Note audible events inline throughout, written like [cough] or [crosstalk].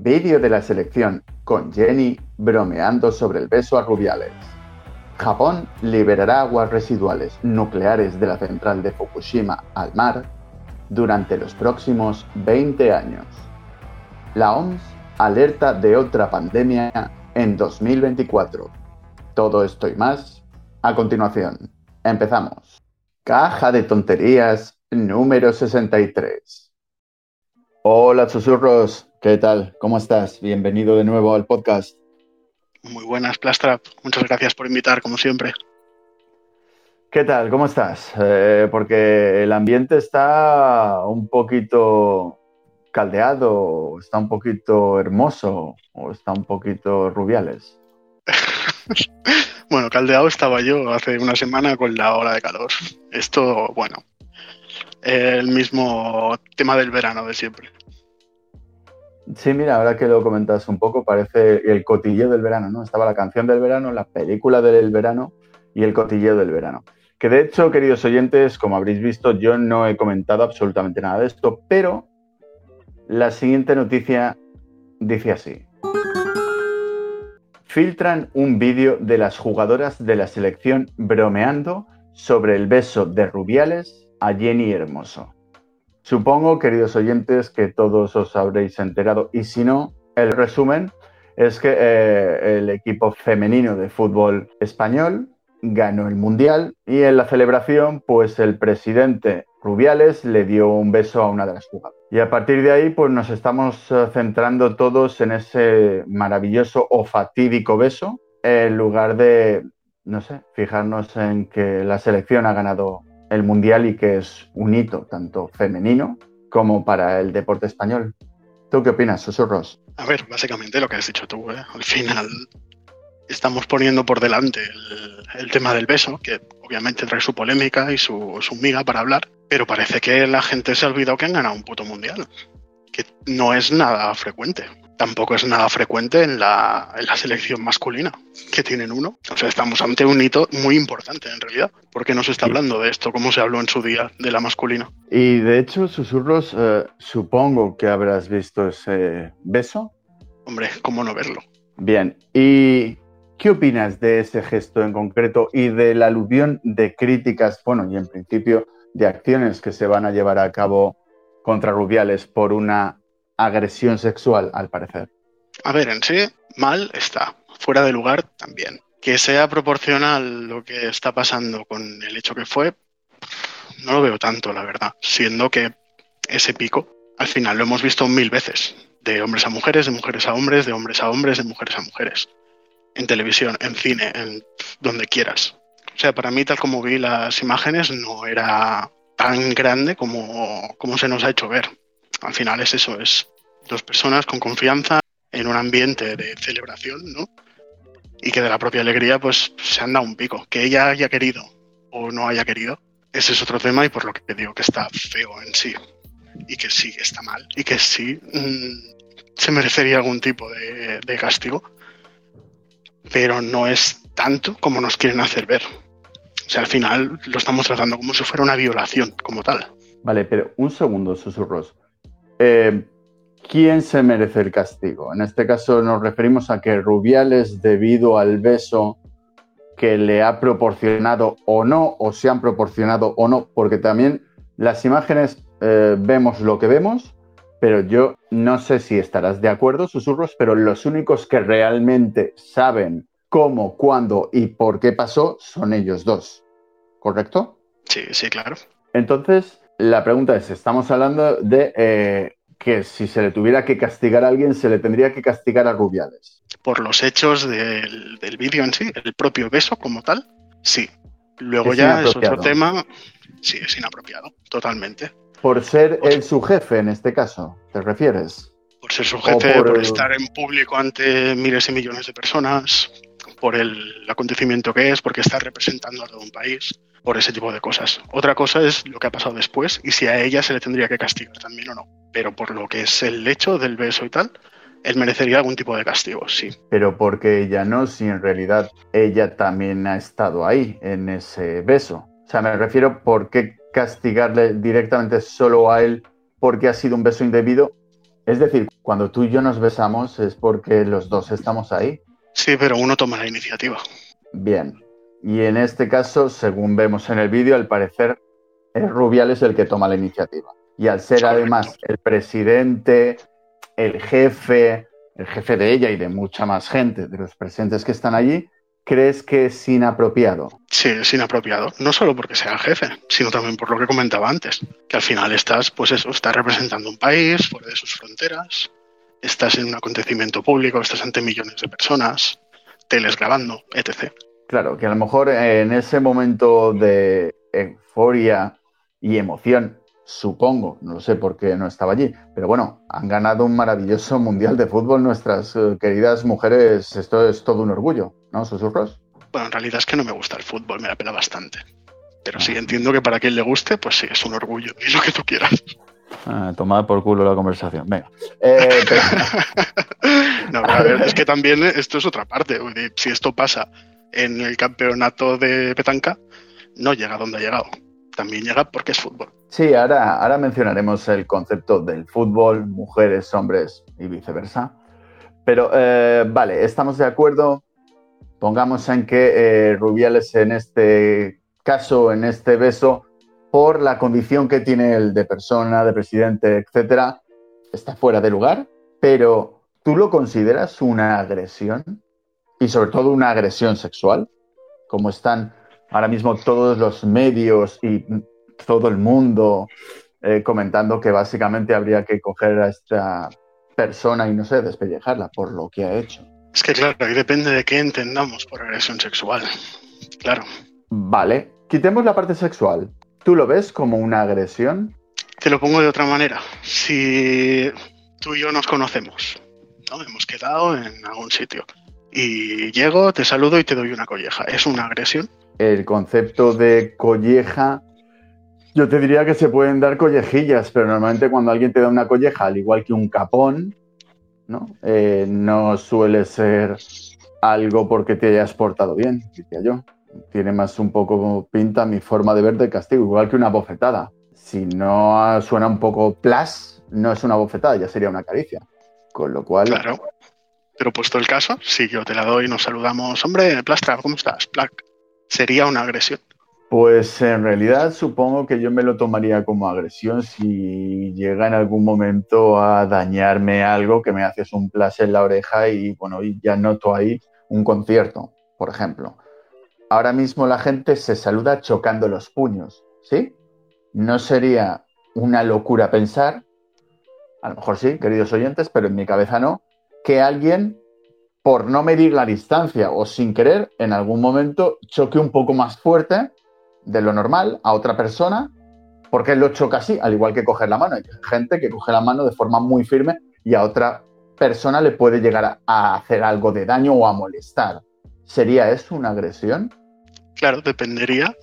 Vídeo de la selección con Jenny bromeando sobre el beso a Rubiales. Japón liberará aguas residuales nucleares de la central de Fukushima al mar durante los próximos 20 años. La OMS alerta de otra pandemia en 2024. Todo esto y más a continuación. Empezamos. Caja de tonterías número 63. Hola susurros, ¿qué tal? ¿Cómo estás? Bienvenido de nuevo al podcast. Muy buenas, Plastrap. Muchas gracias por invitar, como siempre. ¿Qué tal? ¿Cómo estás? Eh, porque el ambiente está un poquito caldeado, está un poquito hermoso, o está un poquito rubiales. [laughs] bueno, caldeado estaba yo hace una semana con la hora de calor. Esto, bueno, el mismo tema del verano de siempre. Sí, mira, ahora que lo comentas un poco, parece el cotilleo del verano, ¿no? Estaba la canción del verano, la película del verano y el cotilleo del verano. Que de hecho, queridos oyentes, como habréis visto, yo no he comentado absolutamente nada de esto, pero la siguiente noticia dice así. Filtran un vídeo de las jugadoras de la selección bromeando sobre el beso de Rubiales a Jenny Hermoso. Supongo, queridos oyentes, que todos os habréis enterado y si no, el resumen es que eh, el equipo femenino de fútbol español ganó el Mundial y en la celebración, pues el presidente Rubiales le dio un beso a una de las jugadoras. Y a partir de ahí, pues nos estamos eh, centrando todos en ese maravilloso o fatídico beso, en lugar de, no sé, fijarnos en que la selección ha ganado el Mundial y que es un hito tanto femenino como para el deporte español. ¿Tú qué opinas, susurros? A ver, básicamente lo que has dicho tú, ¿eh? al final estamos poniendo por delante el, tema del beso, que obviamente trae su polémica y su, su miga para hablar, pero parece que la gente se ha olvidado que han ganado un puto mundial, que no es nada frecuente tampoco es nada frecuente en la, selección masculina, que tienen uno. O sea, estamos ante un hito muy importante en realidad, porque no se está hablando de esto como se habló en su día de la masculina. Y de hecho, susurros, eh, supongo que habrás visto ese beso. Hombre, ¿cómo no verlo? Bien, ¿y qué opinas de ese gesto en concreto y de la aluvión de críticas, bueno, y en principio de acciones que se van a llevar a cabo contra Rubiales por una agresión sexual, al parecer. A ver, en sí, mal está. Fuera de lugar también. Que sea proporcional lo que está pasando con el hecho que fue, no lo veo tanto, la verdad. Siendo que ese pico, al final lo hemos visto mil veces. De hombres a mujeres, de mujeres a hombres, de hombres a hombres, de mujeres a mujeres. En televisión, en cine, en donde quieras. O sea, para mí, tal como vi las imágenes, no era tan grande como, como se nos ha hecho ver al final es eso, es dos personas con confianza en un ambiente de celebración, ¿no? Y que de la propia alegría pues se han dado un pico. Que ella haya querido o no haya querido, ese es otro tema y por lo que digo que está feo en sí. Y que sí está mal. Y que sí mm, se merecería algún tipo de, de castigo. Pero no es tanto como nos quieren hacer ver. O sea, al final lo estamos tratando como si fuera una violación, como tal. Vale, pero un segundo, susurros. Eh, ¿quién se merece el castigo? En este caso nos referimos a que Rubiales, debido al beso que le ha proporcionado o no, o se han proporcionado o no, porque también las imágenes eh, vemos lo que vemos, pero yo no sé si estarás de acuerdo, susurros, pero los únicos que realmente saben cómo, cuándo y por qué pasó son ellos dos, ¿correcto? Sí, sí, claro. Entonces, la pregunta es, estamos hablando de eh, que si se le tuviera que castigar a alguien, se le tendría que castigar a Rubiales. Por los hechos del, vídeo en sí, el propio beso como tal, sí. Luego ya es otro tema, sí, es inapropiado, totalmente. Por ser él su jefe en este caso, ¿te refieres? Por ser su jefe, por, estar en público ante miles y millones de personas, por el acontecimiento que es, porque está representando a todo un país por ese tipo de cosas. Otra cosa es lo que ha pasado después y si a ella se le tendría que castigar también o no. Pero por lo que es el hecho del beso y tal, él merecería algún tipo de castigo, sí. Pero porque ella no, si en realidad ella también ha estado ahí, en ese beso. O sea, me refiero, ¿por qué castigarle directamente solo a él porque ha sido un beso indebido? Es decir, cuando tú y yo nos besamos es porque los dos estamos ahí. Sí, pero uno toma la iniciativa. Bien. Y en este caso, según vemos en el vídeo, al parecer es Rubiales el que toma la iniciativa. Y al ser además el presidente, el jefe, el jefe de ella y de mucha más gente, de los presentes que están allí, ¿crees que es inapropiado? Sí, es inapropiado. No solo porque sea el jefe, sino también por lo que comentaba antes, que al final estás, pues eso, estás representando un país fuera de sus fronteras, estás en un acontecimiento público, estás ante millones de personas, teles grabando, etc. Claro, que a lo mejor en ese momento de euforia y emoción, supongo, no lo sé por qué no estaba allí, pero bueno, han ganado un maravilloso mundial de fútbol nuestras eh, queridas mujeres, esto es todo un orgullo, ¿no, susurros? Bueno, en realidad es que no me gusta el fútbol, me la pela bastante. Pero sí ah. entiendo que para quien le guste, pues sí, es un orgullo, [laughs] y lo que tú quieras. Ah, tomad por culo la conversación. Venga. [laughs] Eh, [laughs] no, a ver, es que también esto es otra parte. Si esto pasa en el campeonato de petanca, no llega donde ha llegado. También llega porque es fútbol. Sí, ahora, ahora mencionaremos el concepto del fútbol, mujeres, hombres y viceversa. Pero eh, vale, estamos de acuerdo. Pongamos en que eh, Rubiales en este caso, en este beso, por la condición que tiene el de persona, de presidente, etcétera, está fuera de lugar. Pero ¿tú lo consideras una agresión? y sobre todo una agresión sexual, como están ahora mismo todos los medios y todo el mundo eh, comentando que básicamente habría que coger a esta persona y no sé, despellejarla por lo que ha hecho. Es que claro, ahí depende de qué entendamos por agresión sexual. Claro. Vale, quitemos la parte sexual. ¿Tú lo ves como una agresión? Te lo pongo de otra manera. Si tú y yo nos conocemos, ¿no? Hemos quedado en algún sitio y llego, te saludo y te doy una colleja. ¿Es una agresión? El concepto de colleja, yo te diría que se pueden dar collejillas, pero normalmente cuando alguien te da una colleja, al igual que un capón, ¿no? Eh, no suele ser algo porque te hayas portado bien, diría yo. Tiene más un poco pinta mi forma de ver de castigo, igual que una bofetada. Si no suena un poco plas, no es una bofetada, ya sería una caricia. Con lo cual, claro. Pero puesto el caso, si yo te la doy y nos saludamos, hombre, Plastra, ¿cómo estás? Plac, ¿sería una agresión? Pues en realidad supongo que yo me lo tomaría como agresión si llega en algún momento a dañarme algo que me haces un plas en la oreja y bueno, y ya noto ahí un concierto, por ejemplo. Ahora mismo la gente se saluda chocando los puños, ¿sí? No sería una locura pensar, a lo mejor sí, queridos oyentes, pero en mi cabeza no, que alguien, por no medir la distancia o sin querer, en algún momento choque un poco más fuerte de lo normal a otra persona, porque lo choca así, al igual que coger la mano. Hay gente que coge la mano de forma muy firme y a otra persona le puede llegar a hacer algo de daño o a molestar. ¿Sería eso una agresión? Claro, dependería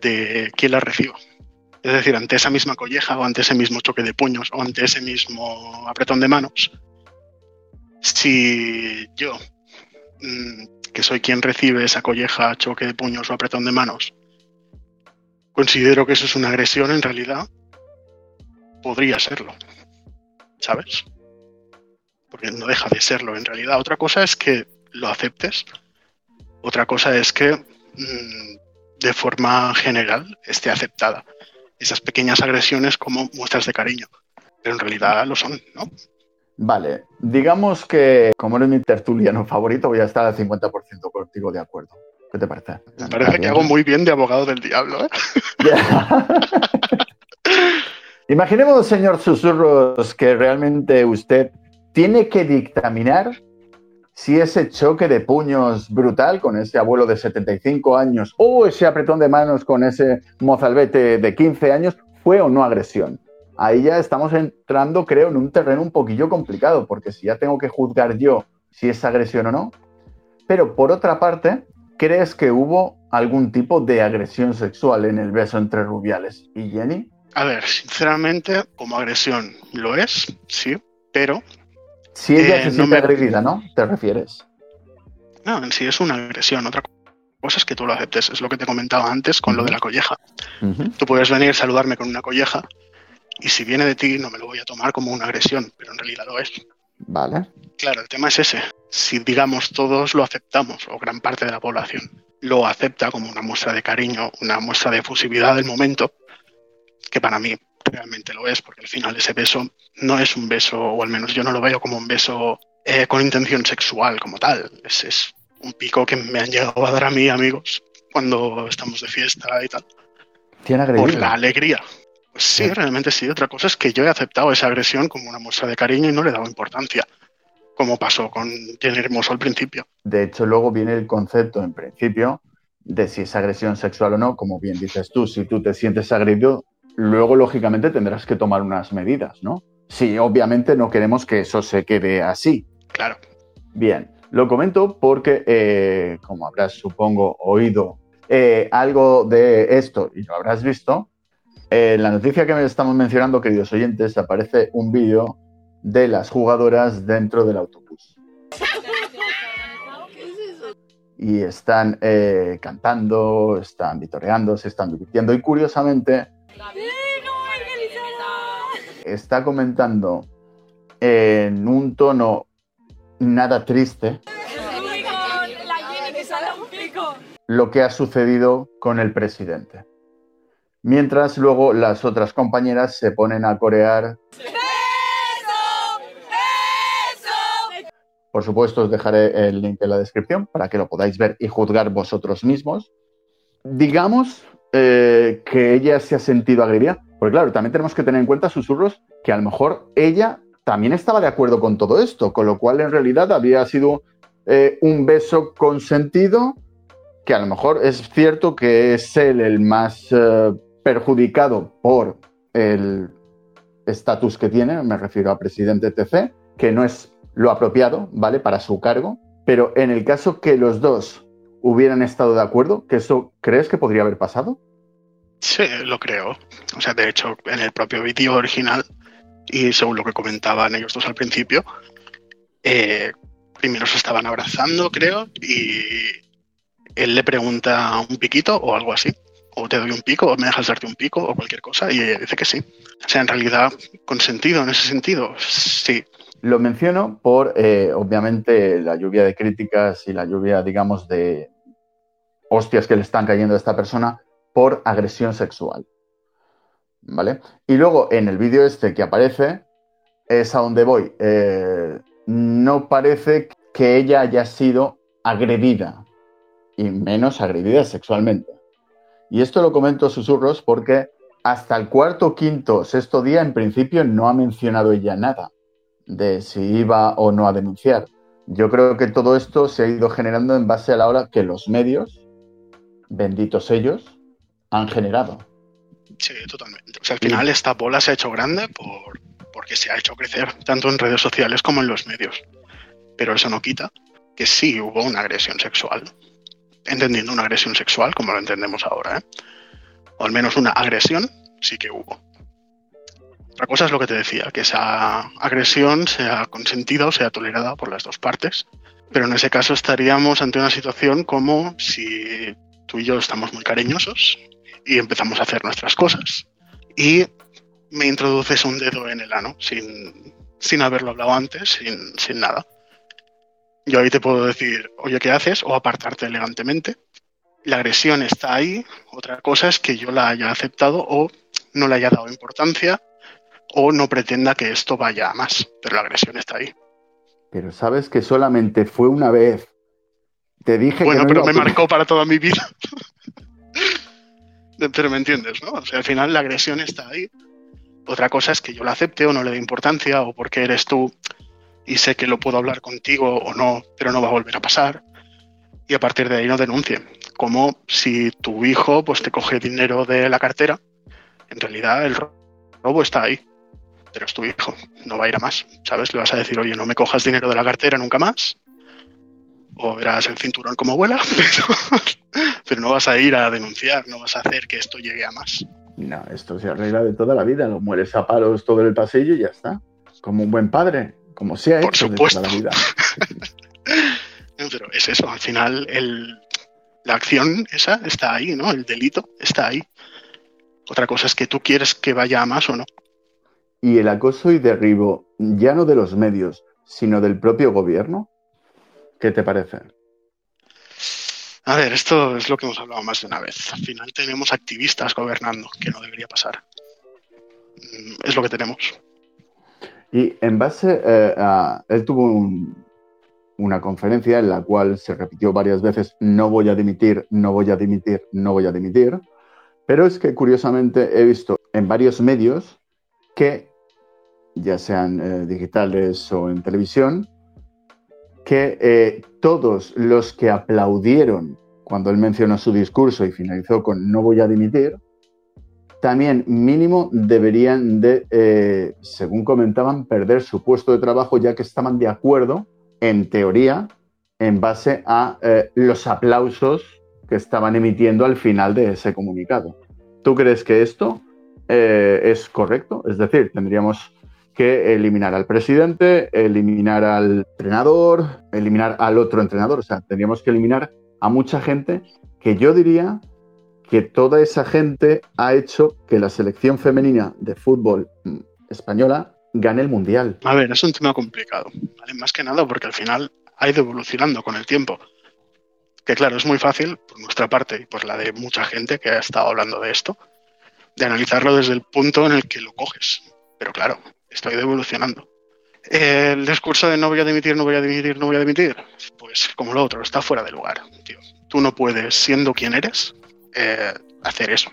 de quién la reciba. Es decir, ante esa misma colleja o ante ese mismo choque de puños o ante ese mismo apretón de manos, si yo, mm, que soy quien recibe esa colleja, choque de puños o apretón de manos, considero que eso es una agresión, en realidad podría serlo. ¿Sabes? Porque no deja de serlo en realidad. Otra cosa es que lo aceptes. Otra cosa es que mm, de forma general esté aceptada. Esas pequeñas agresiones como muestras de cariño. Pero en realidad lo son, ¿no? Vale, digamos que como eres mi tertuliano favorito, voy a estar al 50% contigo de acuerdo. ¿Qué te parece? Me parece que hago muy bien de abogado del diablo. ¿eh? [laughs] Imaginemos, señor Susurros, que realmente usted tiene que dictaminar si ese choque de puños brutal con ese abuelo de 75 años o ese apretón de manos con ese mozalbete de 15 años fue o no agresión ahí ya estamos entrando, creo, en un terreno un poquillo complicado, porque si ya tengo que juzgar yo si es agresión o no. Pero por otra parte, ¿crees que hubo algún tipo de agresión sexual en el beso entre Rubiales y Jenny? A ver, sinceramente, como agresión lo es, sí, pero... Si ella se eh, siente agredida, ¿no? ¿Te refieres? No, en sí es una agresión. Otra cosa es que tú lo aceptes. Es lo que te comentaba antes con lo de la colleja. Tú puedes venir a saludarme con una colleja y si viene de ti no me lo voy a tomar como una agresión, pero en realidad lo es. Vale. Claro, el tema es ese. Si, digamos, todos lo aceptamos, o gran parte de la población lo acepta como una muestra de cariño, una muestra de efusividad del momento, que para mí realmente lo es, porque al final ese beso no es un beso, o al menos yo no lo veo como un beso eh, con intención sexual como tal. Es, es un pico que me han llegado a dar a mí, amigos, cuando estamos de fiesta y tal. ¿Tiene Por la alegría. Pues sí, Sí. realmente sí. Otra cosa es que yo he aceptado esa agresión como una muestra de cariño y no le he dado importancia, como pasó con Jenny Hermoso al principio. De hecho, luego viene el concepto, en principio, de si es agresión sexual o no. Como bien dices tú, si tú te sientes agredido, luego, lógicamente, tendrás que tomar unas medidas, ¿no? Sí, obviamente no queremos que eso se quede así. Claro. Bien, lo comento porque, eh, como habrás, supongo, oído eh, algo de esto y lo habrás visto, eh, en la noticia que me estamos mencionando, queridos oyentes, aparece un vídeo de las jugadoras dentro del autobús. Y están cantando, están vitoreando, se están divirtiendo y curiosamente está comentando en un tono nada triste lo que ha sucedido con el presidente. Mientras luego las otras compañeras se ponen a corear. Por supuesto, os dejaré el link en la descripción para que lo podáis ver y juzgar vosotros mismos. Digamos eh, que ella se ha sentido agredida, porque claro, también tenemos que tener en cuenta, susurros, que a lo mejor ella también estaba de acuerdo con todo esto, con lo cual en realidad había sido eh, un beso consentido, que a lo mejor es cierto que es él el más eh, perjudicado por el estatus que tiene, me refiero a presidente TC, que no es lo apropiado, ¿vale? Para su cargo, pero en el caso que los dos hubieran estado de acuerdo, que eso crees que podría haber pasado? Sí, lo creo. O sea, de hecho, en el propio vídeo original, y según lo que comentaban ellos dos al principio, eh, primero se estaban abrazando, creo, y él le pregunta un piquito o algo así. O te doy un pico, o me dejas darte un pico, o cualquier cosa, y ella dice que sí. O sea, en realidad, consentido en ese sentido, sí. Lo menciono por, eh, obviamente, la lluvia de críticas y la lluvia, digamos, de hostias que le están cayendo a esta persona por agresión sexual. ¿Vale? Y luego, en el vídeo este que aparece, es a donde voy. Eh, no parece que ella haya sido agredida, y menos agredida sexualmente. Y esto lo comento a susurros porque hasta el cuarto, quinto, sexto día, en principio, no ha mencionado ella nada de si iba o no a denunciar. Yo creo que todo esto se ha ido generando en base a la hora que los medios, benditos ellos, han generado. Sí, totalmente. O sea, al final esta bola se ha hecho grande por, porque se ha hecho crecer tanto en redes sociales como en los medios. Pero eso no quita que sí hubo una agresión sexual. Entendiendo una agresión sexual como lo entendemos ahora. ¿eh? O al menos una agresión sí que hubo. Otra cosa es lo que te decía, que esa agresión sea consentida o sea tolerada por las dos partes. Pero en ese caso estaríamos ante una situación como si tú y yo estamos muy cariñosos y empezamos a hacer nuestras cosas y me introduces un dedo en el ano sin, sin haberlo hablado antes, sin, sin nada. Yo ahí te puedo decir, oye, ¿qué haces? O apartarte elegantemente. La agresión está ahí. Otra cosa es que yo la haya aceptado o no le haya dado importancia o no pretenda que esto vaya a más. Pero la agresión está ahí. Pero sabes que solamente fue una vez. Te dije Bueno, que no pero me marcó para toda mi vida. [laughs] pero me entiendes, ¿no? O sea, al final la agresión está ahí. Otra cosa es que yo la acepte o no le dé importancia o porque eres tú y sé que lo puedo hablar contigo o no, pero no va a volver a pasar. Y a partir de ahí no denuncie. Como si tu hijo pues te coge dinero de la cartera, en realidad el ro- robo está ahí, pero es tu hijo, no va a ir a más, ¿sabes? Le vas a decir, oye, no me cojas dinero de la cartera nunca más, o verás el cinturón como vuela, [laughs] pero, pero no vas a ir a denunciar, no vas a hacer que esto llegue a más. No, esto se arregla de toda la vida. Lo mueres a palos todo el pasillo y ya está. Como un buen padre, como se ha Por de supuesto. toda la vida. [laughs] Pero es eso, al final el, la acción esa está ahí, ¿no? El delito está ahí. Otra cosa es que tú quieres que vaya a más o no. Y el acoso y derribo, ya no de los medios, sino del propio gobierno. ¿Qué te parece? A ver, esto es lo que hemos hablado más de una vez. Al final tenemos activistas gobernando, que no debería pasar. Mm, es lo que tenemos. Y en base eh, a... Él tuvo una conferencia en la cual se repitió varias veces, no voy a dimitir, no voy a dimitir, no voy a dimitir. Pero es que curiosamente he visto en varios medios que, ya sean eh, digitales o en televisión, que eh, todos los que aplaudieron cuando él mencionó su discurso y finalizó con no voy a dimitir, también mínimo deberían de, eh, según comentaban, perder su puesto de trabajo ya que estaban de acuerdo, en teoría, en base a los aplausos que estaban emitiendo al final de ese comunicado. ¿Tú crees que esto es correcto? Es decir, tendríamos que eliminar al presidente, eliminar al entrenador, eliminar al otro entrenador. O sea, tendríamos que eliminar a mucha gente que yo diría que toda esa gente ha hecho que la selección femenina de fútbol mm, española gane el mundial. A ver, es un tema complicado, Más que nada porque al final ha ido evolucionando con el tiempo. Que claro, es muy fácil por nuestra parte y por la de mucha gente que ha estado hablando de esto, de analizarlo desde el punto en el que lo coges. Pero claro, estoy evolucionando. El discurso de no voy a dimitir, no voy a dimitir, no voy a dimitir, pues como lo otro, está fuera de lugar. Tío. Tú no puedes, siendo quien eres, eh, hacer eso.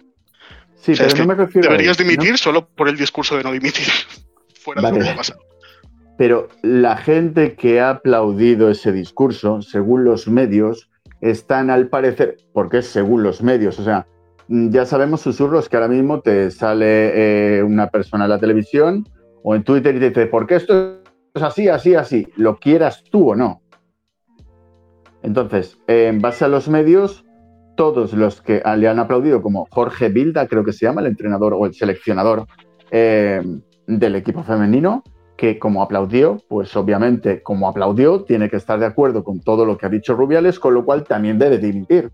Sí, pero no me refiero Deberías dimitir solo por el discurso de no dimitir. [laughs] fuera de lo que pasa. Pero la gente que ha aplaudido ese discurso, según los medios, están al parecer, porque es según los medios, o sea, ya sabemos susurros que ahora mismo te sale eh, una persona en la televisión o en Twitter y te dice, ¿por qué esto es así, así, así? Lo quieras tú o no. Entonces, en base a los medios, todos los que le han aplaudido, como Jorge Bilda, creo que se llama, el entrenador o el seleccionador eh, del equipo femenino, que como aplaudió, pues obviamente como aplaudió, tiene que estar de acuerdo con todo lo que ha dicho Rubiales, con lo cual también debe dimitir.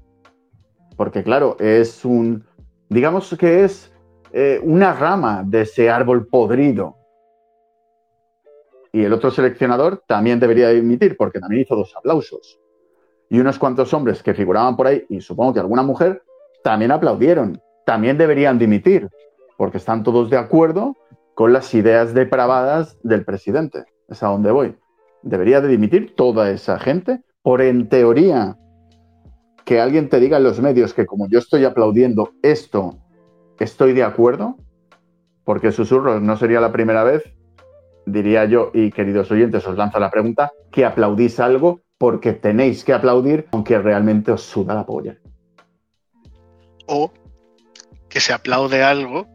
Porque claro, es un, digamos que es eh, una rama de ese árbol podrido y el otro seleccionador también debería dimitir porque también hizo dos aplausos. Y unos cuantos hombres que figuraban por ahí, y supongo que alguna mujer, también aplaudieron. También deberían dimitir porque están todos de acuerdo con las ideas depravadas del presidente. Es a donde voy. Debería de dimitir toda esa gente por, en teoría, que alguien te diga en los medios que como yo estoy aplaudiendo esto, estoy de acuerdo, porque susurros no sería la primera vez diría yo, y queridos oyentes, os lanzo la pregunta, que aplaudís algo porque tenéis que aplaudir aunque realmente os suda la polla. O que se aplaude algo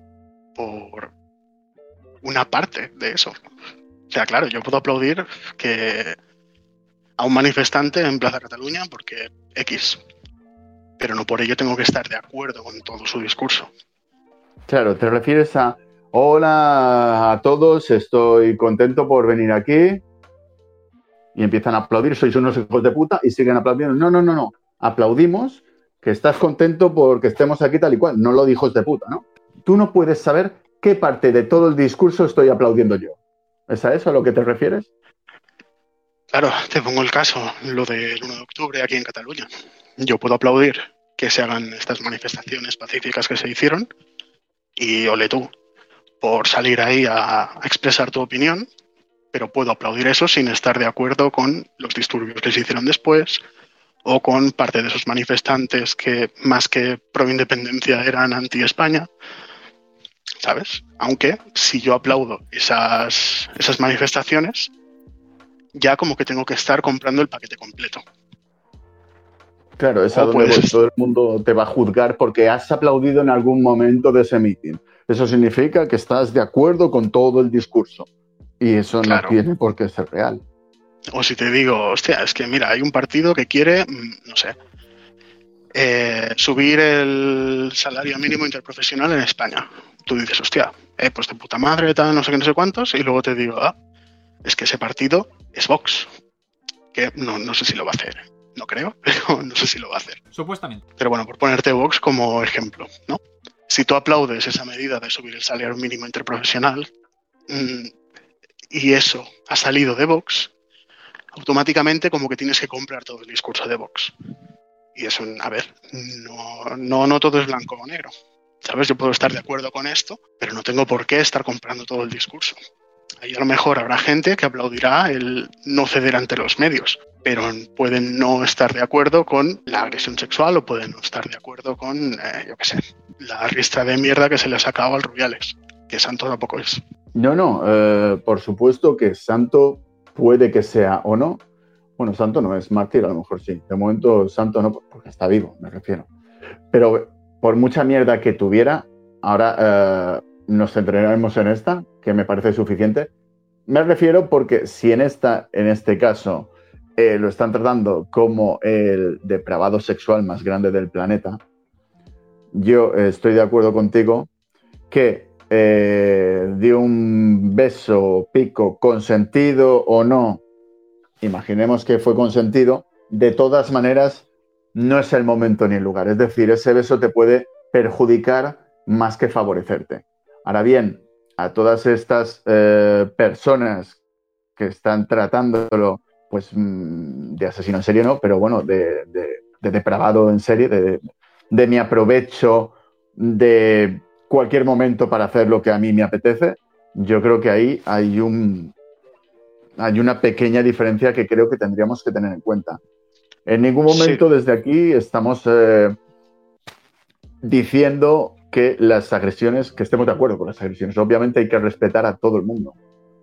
por una parte de eso. O sea, claro, yo puedo aplaudir que a un manifestante en Plaza Cataluña porque X, pero no por ello tengo que estar de acuerdo con todo su discurso. Claro, te refieres a Hola a todos, estoy contento por venir aquí. Y empiezan a aplaudir, sois unos hijos de puta, y siguen aplaudiendo. No, no, no, no. Aplaudimos que estás contento porque estemos aquí tal y cual. No lo dijo de puta, ¿no? Tú no puedes saber qué parte de todo el discurso estoy aplaudiendo yo. ¿Es a eso a lo que te refieres? Claro, te pongo el caso, lo del 1 de octubre aquí en Cataluña. Yo puedo aplaudir que se hagan estas manifestaciones pacíficas que se hicieron y ole tú, por salir ahí a, expresar tu opinión, pero puedo aplaudir eso sin estar de acuerdo con los disturbios que se hicieron después o con parte de esos manifestantes que más que pro independencia eran anti España. ¿Sabes? Aunque si yo aplaudo esas, esas manifestaciones, ya como que tengo que estar comprando el paquete completo. Claro, es a donde todo el mundo te va a juzgar porque has aplaudido en algún momento de ese meeting. Eso significa que estás de acuerdo con todo el discurso. Y eso no tiene por qué ser real. O si te digo, hostia, es que mira, hay un partido que quiere, mm, no sé, eh, subir el salario mínimo interprofesional en España. Tú dices, hostia, eh, pues de puta madre, tal, no sé qué, no sé cuántos, y luego te digo, ah, es que ese partido es Vox. Que no, no sé si lo va a hacer. No creo, [laughs] pero no sé si lo va a hacer. Supuestamente. Pero bueno, por ponerte Vox como ejemplo, ¿no? si tú aplaudes esa medida de subir el salario mínimo interprofesional mm, y eso ha salido de Vox, automáticamente como que tienes que comprar todo el discurso de Vox. Y es un, a ver, no, no, no todo es blanco o negro. ¿Sabes? Yo puedo estar de acuerdo con esto, pero no tengo por qué estar comprando todo el discurso. Ahí a lo mejor habrá gente que aplaudirá el no ceder ante los medios, pero pueden no estar de acuerdo con la agresión sexual o pueden no estar de acuerdo con, eh, yo qué sé, la ristra de mierda que se le ha sacado al Rubiales, que santo tampoco es. No, no, eh, por supuesto que santo puede que sea o no. Bueno, santo no es mártir, a lo mejor sí. De momento, santo no, porque está vivo, me refiero. Pero por mucha mierda que tuviera, ahora eh, nos centraremos en esta, que me parece suficiente. Me refiero porque si en, esta, en este caso eh, lo están tratando como el depravado sexual más grande del planeta, yo estoy de acuerdo contigo que eh, de un beso, pico, consentido o no, imaginemos que fue consentido, de todas maneras no es el momento ni el lugar. Es decir, ese beso te puede perjudicar más que favorecerte. Ahora bien, a todas estas eh, personas que están tratándolo pues mm, de asesino en serie, ¿no? Pero bueno, de, depravado en serie, de, de mi aprovecho de cualquier momento para hacer lo que a mí me apetece, yo creo que ahí hay un hay una pequeña diferencia que creo que tendríamos que tener en cuenta. En ningún momento desde aquí estamos eh, diciendo que las agresiones, que estemos de acuerdo con las agresiones. Obviamente hay que respetar a todo el mundo.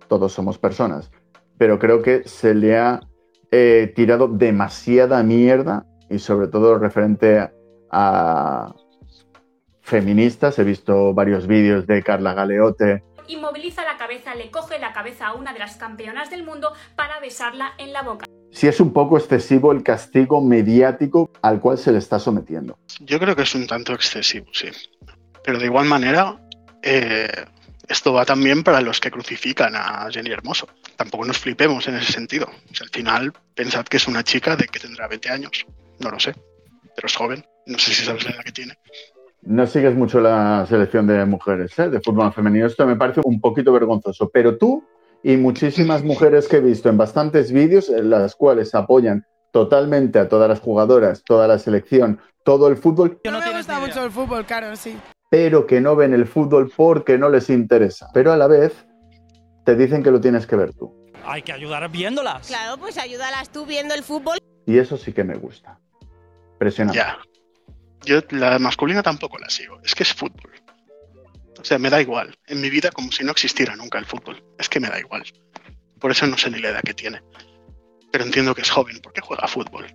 Todos somos personas. Pero creo que se le ha eh, tirado demasiada mierda y sobre todo referente a, feministas. He visto varios vídeos de Carla Galeote. Inmoviliza la cabeza, le coge la cabeza a una de las campeonas del mundo para besarla en la boca. Si es un poco excesivo el castigo mediático al cual se le está sometiendo. Yo creo que es un tanto excesivo, sí. Pero de igual manera, eh, esto va también para los que crucifican a Jenny Hermoso. Tampoco nos flipemos en ese sentido. al final, pensad que es una chica de que tendrá 20 años. No lo sé, pero es joven. No sé si sabes la edad que tiene. No sigues mucho la selección de mujeres, ¿eh? de fútbol femenino. Esto me parece un poquito vergonzoso. Pero tú y muchísimas mujeres que he visto en bastantes vídeos en las cuales apoyan totalmente a todas las jugadoras, toda la selección, todo el fútbol. No me gusta mucho el fútbol, claro, sí. Pero que no ven el fútbol porque no les interesa. Pero a la vez te dicen que lo tienes que ver tú. Hay que ayudar viéndolas. Claro, pues ayúdalas tú viendo el fútbol. Y eso sí que me gusta. Presionante. Ya. Yo la masculina tampoco la sigo. Es que es fútbol. O sea, me da igual. En mi vida como si no existiera nunca el fútbol. Es que me da igual. Por eso no sé ni la edad que tiene. Pero entiendo que es joven porque juega fútbol.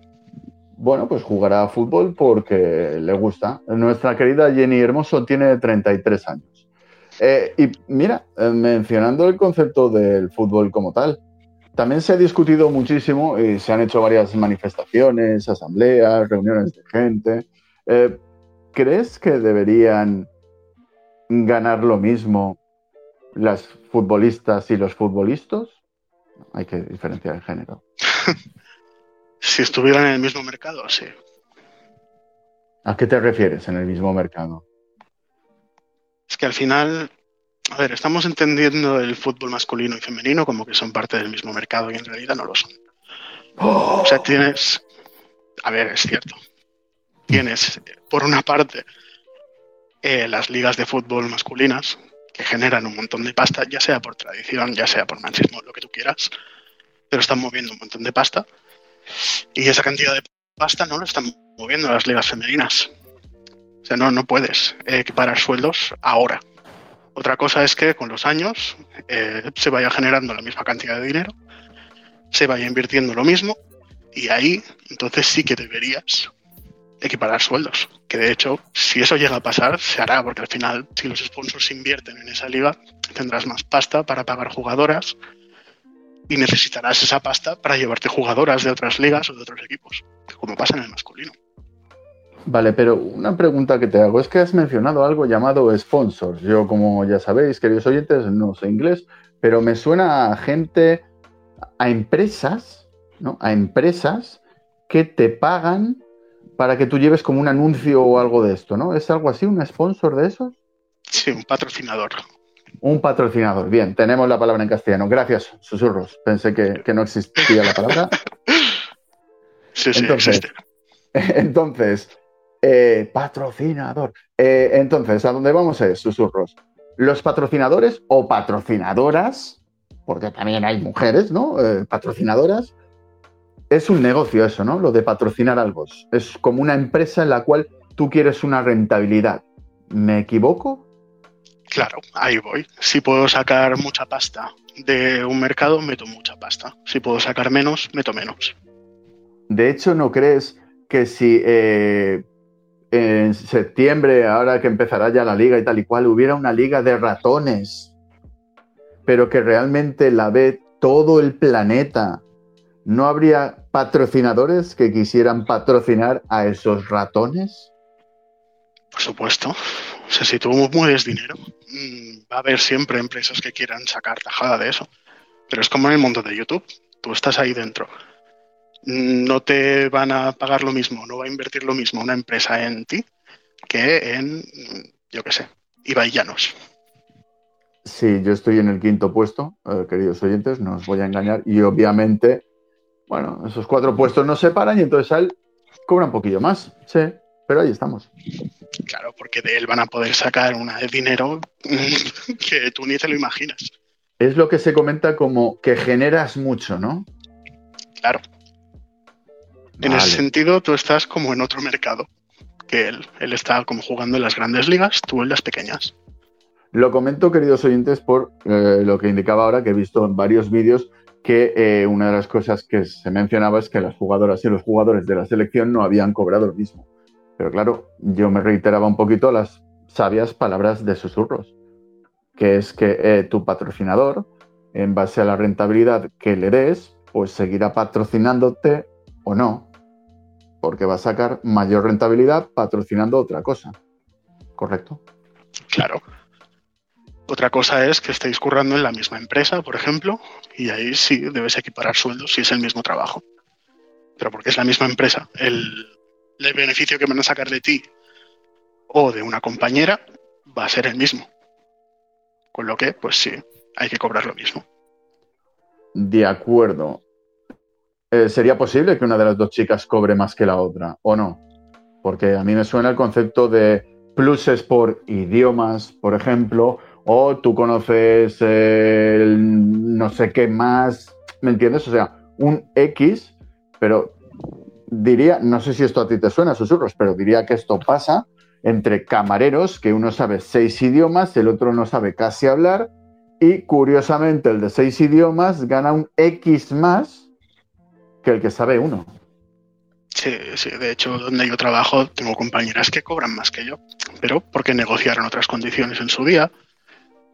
Bueno, pues jugará fútbol porque le gusta. Nuestra querida Jenny Hermoso tiene 33 años. Eh, y mira, eh, mencionando el concepto del fútbol como tal, también se ha discutido muchísimo y se han hecho varias manifestaciones, asambleas, reuniones de gente eh, ¿Crees que deberían ganar lo mismo las futbolistas y los futbolistas? Hay que diferenciar el género. [laughs] si estuvieran en el mismo mercado, sí. ¿A qué te refieres en el mismo mercado? Es que al final, a ver, estamos entendiendo el fútbol masculino y femenino como que son parte del mismo mercado y en realidad no lo son. O sea, tienes, a ver, es cierto, tienes, por una parte, eh, las ligas de fútbol masculinas, que generan un montón de pasta, ya sea por tradición, ya sea por machismo, lo que tú quieras, pero están moviendo un montón de pasta. Y esa cantidad de pasta no lo están moviendo las ligas femeninas. O sea, no, no puedes equiparar sueldos ahora. Otra cosa es que con los años eh, se vaya generando la misma cantidad de dinero, se vaya invirtiendo lo mismo, y ahí entonces sí que deberías equiparar sueldos. Que de hecho, si eso llega a pasar, se hará, porque al final, si los sponsors invierten en esa liga, tendrás más pasta para pagar jugadoras y necesitarás esa pasta para llevarte jugadoras de otras ligas o de otros equipos, como pasa en el masculino. Vale, pero una pregunta que te hago es que has mencionado algo llamado sponsors. Yo, como ya sabéis, queridos oyentes, no sé inglés, pero me suena a gente, a empresas, ¿no? A empresas que te pagan para que tú lleves como un anuncio o algo de esto, ¿no? ¿Es algo así, un sponsor de esos? Sí, un patrocinador. Un patrocinador. Bien, tenemos la palabra en castellano. Gracias, susurros. Pensé que, que no existía la palabra. [laughs] Sí, sí, Entonces, existe. [laughs] Entonces, eh, patrocinador. Eh, entonces, ¿a dónde vamos es, susurros? Los patrocinadores o patrocinadoras, porque también hay mujeres, ¿no? Eh, patrocinadoras. Es un negocio eso, ¿no? Lo de patrocinar algo. Es como una empresa en la cual tú quieres una rentabilidad. ¿Me equivoco? Claro, ahí voy. Si puedo sacar mucha pasta de un mercado, meto mucha pasta. Si puedo sacar menos, meto menos. De hecho, ¿no crees que si eh, en septiembre, ahora que empezará ya la liga y tal y cual, hubiera una liga de ratones, pero que realmente la ve todo el planeta, ¿no habría patrocinadores que quisieran patrocinar a esos ratones? Por supuesto. O sea, si tú mueves dinero, mm, va a haber siempre empresas que quieran sacar tajada de eso. Pero es como en el mundo de YouTube. Tú estás ahí dentro. Mm, No te van a pagar lo mismo, no va a invertir lo mismo una empresa en ti que en, yo qué sé, Ibai Llanos. Sí, yo estoy en el quinto puesto, eh, queridos oyentes, no os voy a engañar. Y obviamente, bueno, esos cuatro puestos nos separan y entonces él cobra un poquillo más. Sí, pero ahí estamos. Claro, porque de él van a poder sacar una de dinero [laughs] que tú ni te lo imaginas. Es lo que se comenta como que generas mucho, ¿no? Claro. En ese sentido, tú estás como en otro mercado que él. Él está como jugando en las grandes ligas, tú en las pequeñas. Lo comento, queridos oyentes, por eh, lo que indicaba ahora, que he visto en varios vídeos que eh, una de las cosas que se mencionaba es que las jugadoras y los jugadores de la selección no habían cobrado lo mismo. Pero claro, yo me reiteraba un poquito las sabias palabras de susurros, que es que eh, tu patrocinador, en base a la rentabilidad que le des, pues seguirá patrocinándote o no, porque va a sacar mayor rentabilidad patrocinando otra cosa. ¿Correcto? Claro. Otra cosa es que estéis currando en la misma empresa, por ejemplo, y ahí sí debes equiparar sueldos si es el mismo trabajo. Pero porque es la misma empresa, el, el beneficio que van a sacar de ti o de una compañera va a ser el mismo. Con lo que, pues sí, hay que cobrar lo mismo. De acuerdo. Eh, ¿Sería posible que una de las dos chicas cobre más que la otra o no? Porque a mí me suena el concepto de pluses por idiomas, por ejemplo, o tú conoces el no sé qué más, ¿me entiendes? O sea, un X, pero diría, no sé si esto a ti te suena, susurros, pero diría que esto pasa entre camareros, que uno sabe seis idiomas, el otro no sabe casi hablar, y curiosamente el de seis idiomas gana un X más que el que sabe uno. Sí, sí, de hecho, donde yo trabajo tengo compañeras que cobran más que yo, pero porque negociaron otras condiciones en su día,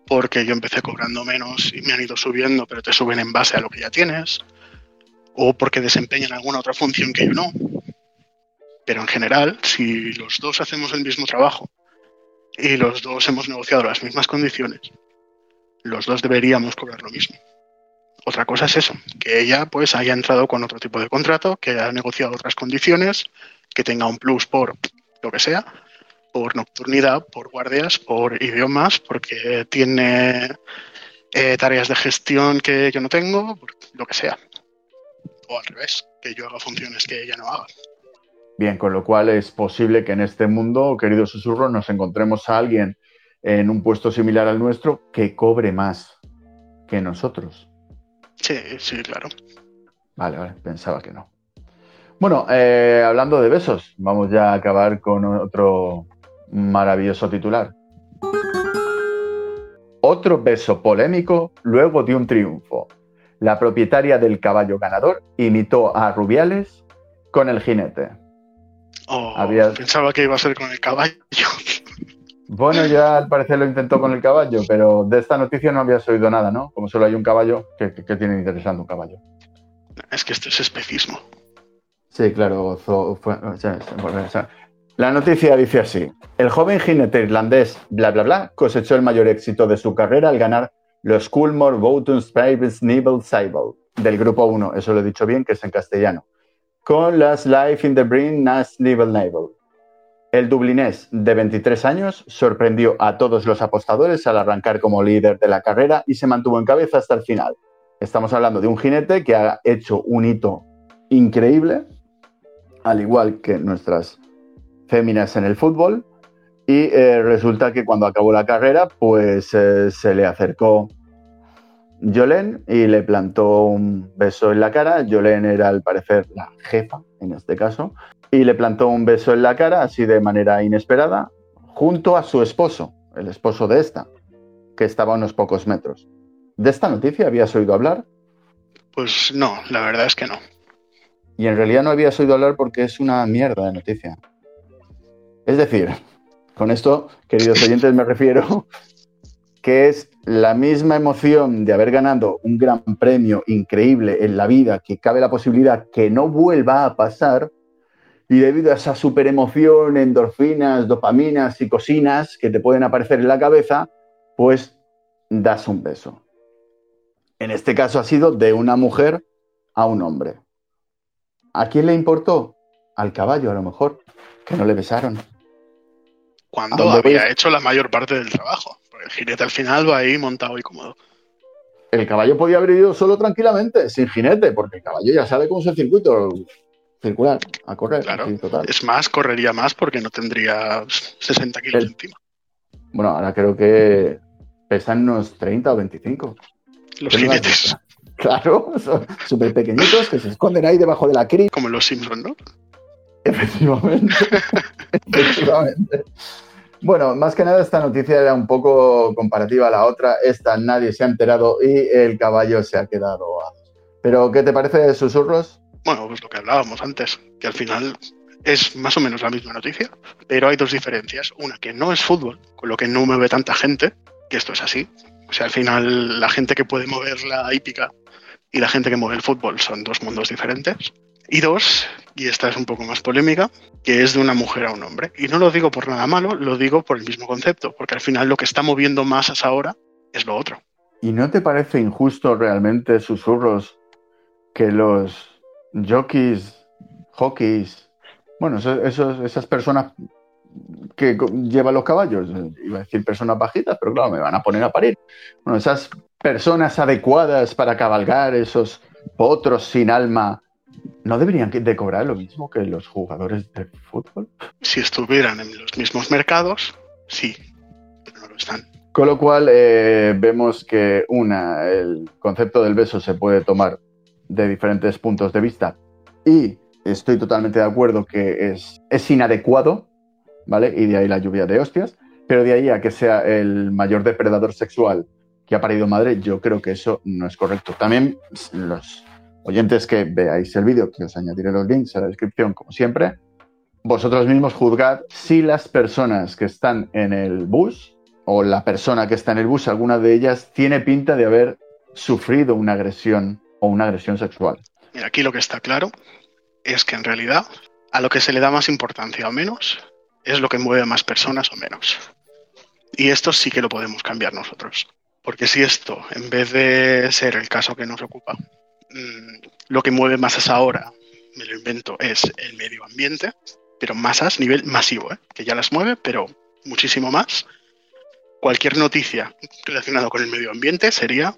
porque yo empecé cobrando menos y me han ido subiendo, pero te suben en base a lo que ya tienes, o porque desempeñan alguna otra función que yo no. Pero en general, si los dos hacemos el mismo trabajo y los dos hemos negociado las mismas condiciones, los dos deberíamos cobrar lo mismo. Otra cosa es eso, que ella pues haya entrado con otro tipo de contrato, que haya negociado otras condiciones, que tenga un plus por lo que sea, por nocturnidad, por guardias, por idiomas, porque tiene eh, tareas de gestión que yo no tengo, lo que sea. O al revés, que yo haga funciones que ella no haga. Bien, con lo cual es posible que en este mundo, querido susurro, nos encontremos a alguien en un puesto similar al nuestro que cobre más que nosotros. Sí, sí, claro. Vale, vale, pensaba que no. Bueno, eh, hablando de besos, vamos ya a acabar con otro maravilloso titular. Otro beso polémico luego de un triunfo. La propietaria del caballo ganador imitó a Rubiales con el jinete. Oh, Había- Pensaba que iba a ser con el caballo. Bueno, ya al parecer lo intentó con el caballo, pero de esta noticia no habías oído nada, ¿no? Como solo hay un caballo, ¿qué, qué- qué tiene interesante un caballo? Es que esto es especismo. Sí, claro. la noticia dice así. El joven jinete irlandés, bla, bla, bla, cosechó el mayor éxito de su carrera al ganar los Coolmore Bottoms Private Nibble Sable del grupo 1, eso lo he dicho bien, que es en castellano, con las Life in the Brain Nash Nibble Nibble. El dublinés de 23 años sorprendió a todos los apostadores al arrancar como líder de la carrera y se mantuvo en cabeza hasta el final. Estamos hablando de un jinete que ha hecho un hito increíble, al igual que nuestras féminas en el fútbol, y eh, resulta que cuando acabó la carrera, pues eh, se le acercó Jolene y le plantó un beso en la cara. Jolene era al parecer la jefa en este caso, y le plantó un beso en la cara así de manera inesperada, junto a su esposo, el esposo de esta, que estaba a unos pocos metros. ¿De esta noticia habías oído hablar? Pues no, la verdad es que no. Y en realidad no habías oído hablar porque es una mierda de noticia. Es decir, con esto, queridos oyentes, me refiero [laughs] que es la misma emoción de haber ganado un gran premio increíble en la vida, que cabe la posibilidad que no vuelva a pasar, y debido a esa super emoción, endorfinas, dopaminas y cocinas que te pueden aparecer en la cabeza, pues das un beso. En este caso ha sido de una mujer a un hombre. ¿A quién le importó? Al caballo, a lo mejor, que no le besaron. Cuando había hecho la mayor parte del trabajo. El jinete al final va ahí montado y cómodo. El caballo podía haber ido solo tranquilamente, sin jinete, porque el caballo ya sabe cómo es el circuito circular, a correr. Claro. Es más, correría más porque no tendría 60 kilos encima. Bueno, ahora creo que pesan unos 30 o 25. Los jinetes. [laughs] Claro, son súper pequeñitos que se esconden ahí debajo de la cris. Como los Simpsons, ¿no? Efectivamente. [laughs] Efectivamente. Bueno, más que nada esta noticia era un poco comparativa a la otra. Esta nadie se ha enterado y el caballo se ha quedado. Pero, ¿qué te parece de susurros? Bueno, pues lo que hablábamos antes, que al final es más o menos la misma noticia, pero hay dos diferencias. Una que no es fútbol, con lo que no mueve tanta gente, que esto es así. O sea, al final la gente que puede mover la hípica y la gente que mueve el fútbol son dos mundos diferentes. Y dos, y esta es un poco más polémica, que es de una mujer a un hombre. Y no lo digo por nada malo, lo digo por el mismo concepto, porque al final lo que está moviendo masas ahora es lo otro. ¿Y no te parece injusto realmente, susurros, que los jockeys, hockeys, bueno, esas personas que llevan los caballos, iba a decir personas bajitas, pero claro, me van a poner a parir. Bueno, esas personas adecuadas para cabalgar esos potros sin alma ¿No deberían de cobrar lo mismo que los jugadores de fútbol? Si estuvieran en los mismos mercados, sí, pero no lo están. Con lo cual eh, vemos que una, el concepto del beso se puede tomar de diferentes puntos de vista y estoy totalmente de acuerdo que es, es inadecuado, ¿vale? Y de ahí la lluvia de hostias, pero de ahí a que sea el mayor depredador sexual que ha parido madre, yo creo que eso no es correcto. También los oyentes que veáis el vídeo, que os añadiré los links a la descripción, como siempre, vosotros mismos juzgad si las personas que están en el bus o la persona que está en el bus, alguna de ellas tiene pinta de haber sufrido una agresión o una agresión sexual. Aquí lo que está claro es que en realidad a lo que se le da más importancia o menos es lo que mueve a más personas o menos. Y esto sí que lo podemos cambiar nosotros. Porque si esto, en vez de ser el caso que nos ocupa, Mm, lo que mueve masas ahora, me lo invento, es el medio ambiente, pero masas a nivel masivo, ¿eh? que ya las mueve, pero muchísimo más. Cualquier noticia relacionada con el medio ambiente sería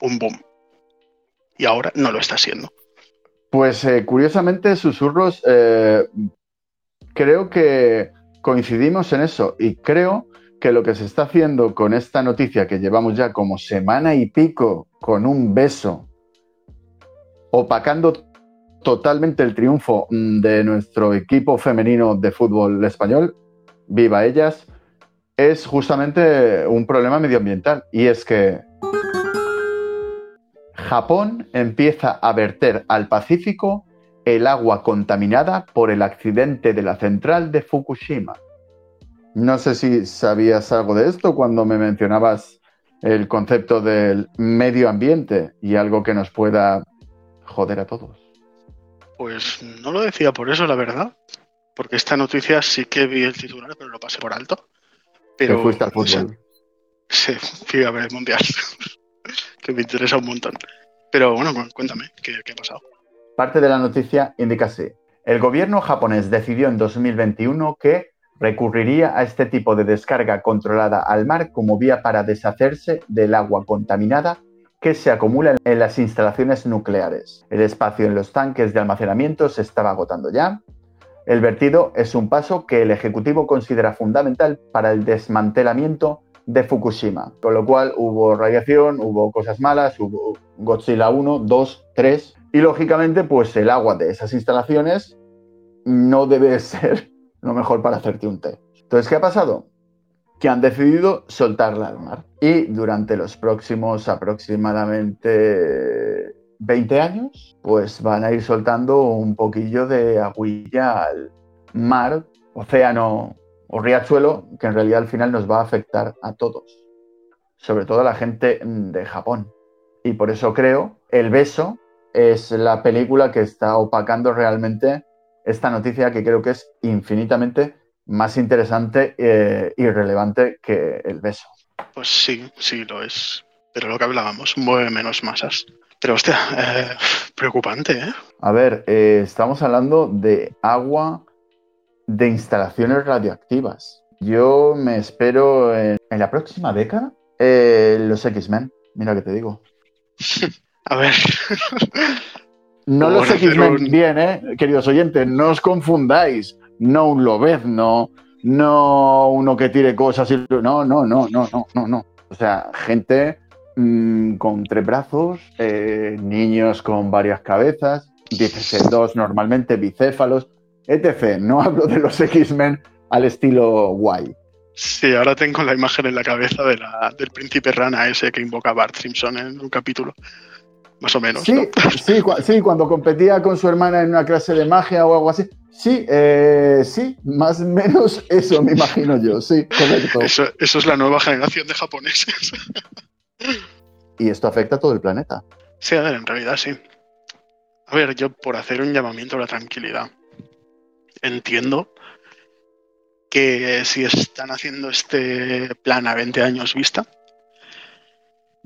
un boom. Y ahora no lo está siendo. Pues eh, curiosamente, susurros, eh, creo que coincidimos en eso y creo que lo que se está haciendo con esta noticia que llevamos ya como semana y pico con un beso opacando totalmente el triunfo mm, de nuestro equipo femenino de fútbol español, viva ellas, es justamente un problema medioambiental. Y es que Japón empieza a verter al Pacífico el agua contaminada por el accidente de la central de Fukushima. No sé si sabías algo de esto cuando me mencionabas el concepto del medio ambiente y algo que nos pueda joder a todos. Pues no lo decía por eso, la verdad. Porque esta noticia sí que vi el titular, pero lo pasé por alto. Pero, fuiste al fútbol. sí, fui a ver el mundial. [laughs] que me interesa un montón. Pero bueno, cuéntame, ¿qué, ha pasado? Parte de la noticia indica así. El gobierno japonés decidió en 2021 que recurriría a este tipo de descarga controlada al mar como vía para deshacerse del agua contaminada que se acumula en las instalaciones nucleares. El espacio en los tanques de almacenamiento se estaba agotando ya. El vertido es un paso que el Ejecutivo considera fundamental para el desmantelamiento de Fukushima, con lo cual hubo radiación, hubo cosas malas, hubo Godzilla 1, 2, 3 y lógicamente pues el agua de esas instalaciones no debe [laughs] ser lo mejor para hacerte un té. Entonces, ¿qué ha pasado? Que han decidido soltarla al mar. Y durante los próximos aproximadamente 20 años, pues van a ir soltando un poquillo de agüilla al mar, océano o riachuelo, que en realidad al final nos va a afectar a todos, sobre todo a la gente de Japón. Y por eso creo, El beso es la película que está opacando realmente esta noticia que creo que es infinitamente más interesante eh, y relevante que el beso. Pues sí, sí lo es. Pero lo que hablábamos, mueve menos masas. Pero hostia, [laughs] eh, preocupante, ¿eh? A ver, eh, estamos hablando de agua de instalaciones radioactivas. Yo me espero en, en la próxima década los X-Men. Mira que te digo. [laughs] A ver. No los X-Men bien, ¿eh? Queridos oyentes, no os confundáis. No un lobezno, no uno que tire cosas y... No, no, no, no, no, no, no. O sea, gente mmm, con tres brazos, eh, niños con varias cabezas, 16 normalmente, bicéfalos, etc. No hablo de los X-Men al estilo guay. Sí, ahora tengo la imagen en la cabeza de del príncipe rana ese que invoca Bart Simpson en un capítulo más o menos. Sí, ¿no? sí, cu sí, cuando competía con su hermana en una clase de magia o algo así. Sí, eh, sí, más o menos eso me imagino yo, sí, correcto. Eso, eso es la nueva generación de japoneses. y esto afecta a todo el planeta. Sí, a ver, en realidad sí. A ver, yo por hacer un llamamiento a la tranquilidad, entiendo que si están haciendo este plan a 20 años vista,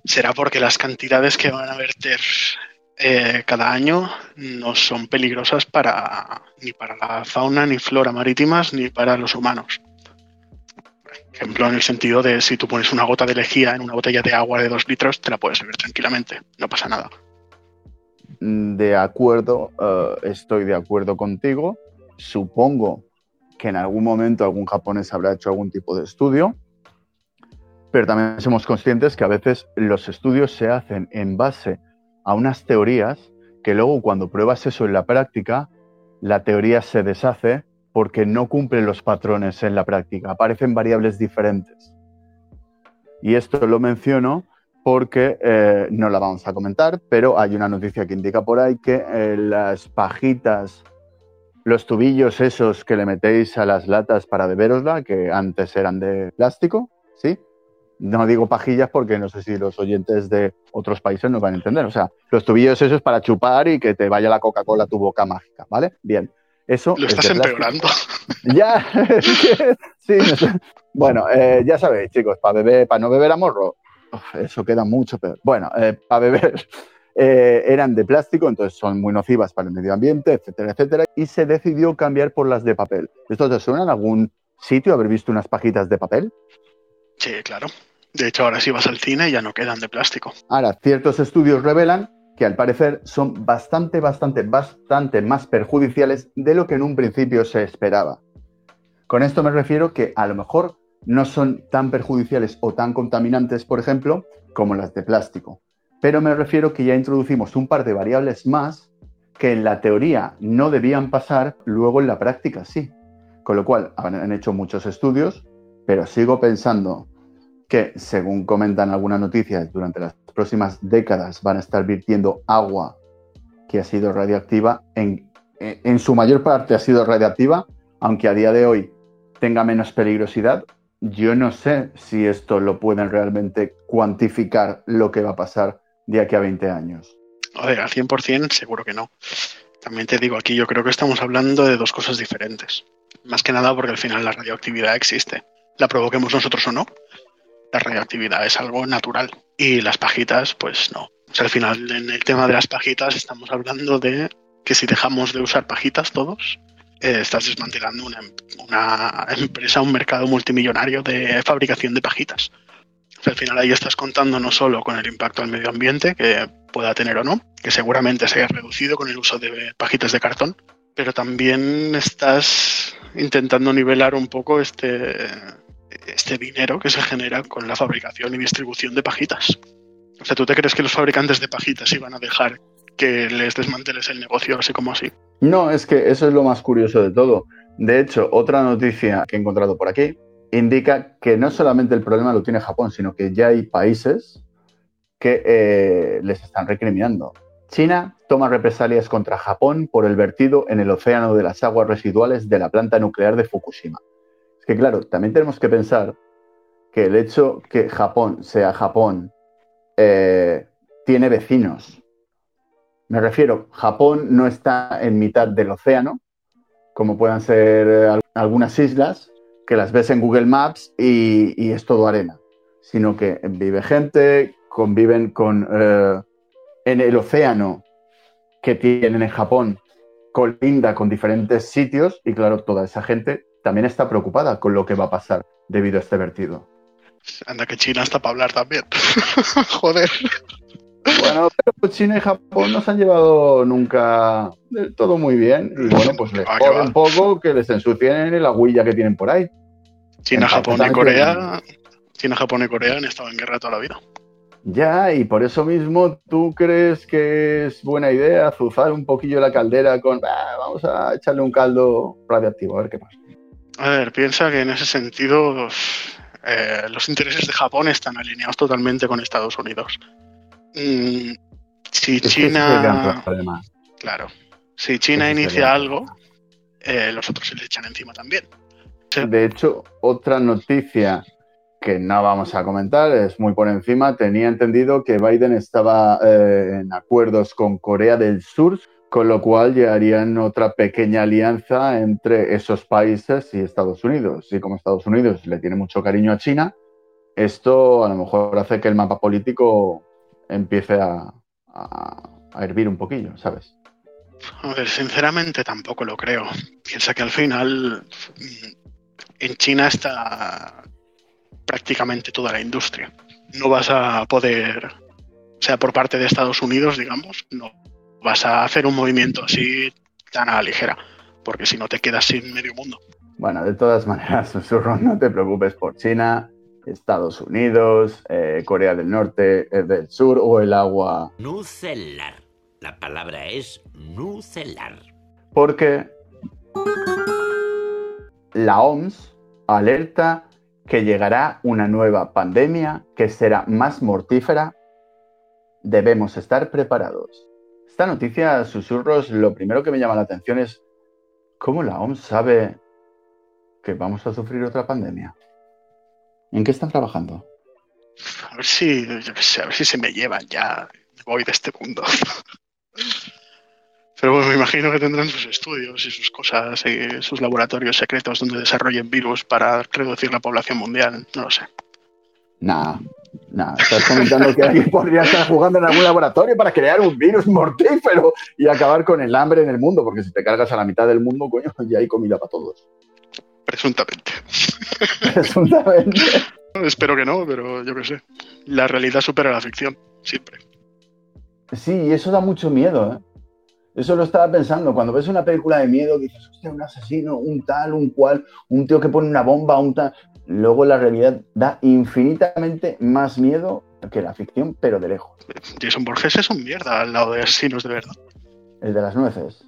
será porque las cantidades que van a verter eh, cada año no son peligrosas para ni para la fauna ni flora marítimas ni para los humanos. Por ejemplo, en el sentido de si tú pones una gota de lejía en una botella de agua de dos litros, te la puedes beber tranquilamente, no pasa nada. De acuerdo, uh, estoy de acuerdo contigo. Supongo que en algún momento algún japonés habrá hecho algún tipo de estudio pero también somos conscientes que a veces los estudios se hacen en base a unas teorías que luego cuando pruebas eso en la práctica, la teoría se deshace porque no cumple los patrones en la práctica, aparecen variables diferentes. Y esto lo menciono porque eh, no la vamos a comentar, pero hay una noticia que indica por ahí que eh, las pajitas, los tubillos esos que le metéis a las latas para beberosla, que antes eran de plástico, ¿sí? No digo pajillas porque no sé si los oyentes de otros países nos van a entender. O sea, los tubillos esos es para chupar y que te vaya la Coca-Cola a tu boca mágica, ¿vale? Bien. Eso Lo estás empeorando. [laughs] Ya, sí. Bueno, eh, ya sabéis, chicos, para beber, para no beber a morro, uf, eso queda mucho peor. Bueno, eh, para beber [laughs] eh, eran de plástico, entonces son muy nocivas para el medio ambiente, etcétera, etcétera. Y se decidió cambiar por las de papel. ¿Esto te suena en algún sitio haber visto unas pajitas de papel? Sí, claro. De hecho, ahora si vas al cine ya no quedan de plástico. Ahora, ciertos estudios revelan que al parecer son bastante, bastante, bastante más perjudiciales de lo que en un principio se esperaba. Con esto me refiero que a lo mejor no son tan perjudiciales o tan contaminantes, por ejemplo, como las de plástico. Pero me refiero que ya introducimos un par de variables más que en la teoría no debían pasar, luego en la práctica sí. Con lo cual han hecho muchos estudios, pero sigo pensando que, según comentan algunas noticias, durante las próximas décadas van a estar virtiendo agua que ha sido radioactiva, en, en su mayor parte ha sido radioactiva, aunque a día de hoy tenga menos peligrosidad. Yo no sé si esto lo pueden realmente cuantificar lo que va a pasar de aquí a 20 años. A ver, al 100% seguro que no. También te digo aquí, yo creo que estamos hablando de dos cosas diferentes. Más que nada porque al final la radioactividad existe. La provoquemos nosotros o no, la radioactividad es algo natural. Y las pajitas, pues no. O sea, al final, en el tema de las pajitas, estamos hablando de que si dejamos de usar pajitas todos, eh, estás desmantelando una, una, empresa, un mercado multimillonario de fabricación de pajitas. O sea, al final ahí estás contando no solo con el impacto al medio ambiente que pueda tener o no, que seguramente se haya reducido con el uso de pajitas de cartón, pero también estás intentando nivelar un poco este, este dinero que se genera con la fabricación y distribución de pajitas. O sea, ¿tú te crees que los fabricantes de pajitas iban a dejar que les desmanteles el negocio así como así? No, es que eso es lo más curioso de todo. De hecho, otra noticia que he encontrado por aquí indica que no solamente el problema lo tiene Japón, sino que ya hay países que eh, les están recriminando. China toma represalias contra Japón por el vertido en el océano de las aguas residuales de la planta nuclear de Fukushima. Es que claro, también tenemos que pensar que el hecho que Japón sea Japón eh, tiene vecinos. Me refiero, Japón no está en mitad del océano, como puedan ser eh, algunas islas, que las ves en Google Maps y, es todo arena, sino que vive gente, conviven con... Eh, en el océano que tienen en Japón, colinda con diferentes sitios y claro, toda esa gente también está preocupada con lo que va a pasar debido a este vertido. Anda que China está para hablar también. [laughs] Joder. Bueno, pero China y Japón no se han llevado nunca todo muy bien. Y bueno, pues les jode un poco que les ensucien la huilla que tienen por ahí. China, Japón y Corea. China, Japón y Corea han estado en guerra toda la vida. Ya, y por eso mismo, ¿tú crees que es buena idea azuzar un poquillo la caldera con, vamos a echarle un caldo radiactivo, a ver qué pasa? A ver, piensa que en ese sentido eh, los intereses de Japón están alineados totalmente con Estados Unidos. Mm, si China... claro, si China inicia algo, eh, los otros se le echan encima también. De hecho, otra noticia que no vamos a comentar, es muy por encima, tenía entendido que Biden estaba eh, en acuerdos con Corea del Sur, con lo cual llegarían otra pequeña alianza entre esos países y Estados Unidos. Y como Estados Unidos le tiene mucho cariño a China, esto a lo mejor hace que el mapa político empiece a, hervir un poquillo, ¿sabes? A ver, sinceramente tampoco lo creo. Piensa que al final en China está prácticamente toda la industria. No vas a poder, sea, por parte de Estados Unidos, digamos, no vas a hacer un movimiento así tan a la ligera, porque si no te quedas sin medio mundo. Bueno, de todas maneras, [laughs] susurro, no te preocupes por China, Estados Unidos, eh, Corea del Norte, eh, del Sur o el agua. Nucelar. La palabra es nucelar. Porque la OMS alerta que llegará una nueva pandemia que será más mortífera, debemos estar preparados. Esta noticia, susurros, lo primero que me llama la atención es cómo la OMS sabe que vamos a sufrir otra pandemia. ¿En qué están trabajando? A ver si, a ver si se me llevan ya. Voy de este mundo. [laughs] Pero bueno, me imagino que tendrán sus estudios y sus cosas, y sus laboratorios secretos donde desarrollen virus para reducir la población mundial. No lo sé. Nada, nada. Estás comentando que alguien [laughs] podría estar jugando en algún laboratorio para crear un virus mortífero y acabar con el hambre en el mundo, porque si te cargas a la mitad del mundo, coño, ya hay comida para todos. Presuntamente. Presuntamente. [laughs] Espero que no, pero yo qué sé. La realidad supera la ficción, siempre. Sí, y eso da mucho miedo, ¿eh? Eso lo estaba pensando. Cuando ves una película de miedo, dices, hostia, un asesino, un tal, un cual, un tío que pone una bomba, un tal. Luego la realidad da infinitamente más miedo que la ficción, pero de lejos. Jason Borges es un mierda al lado de asesinos de verdad. El de las nueces.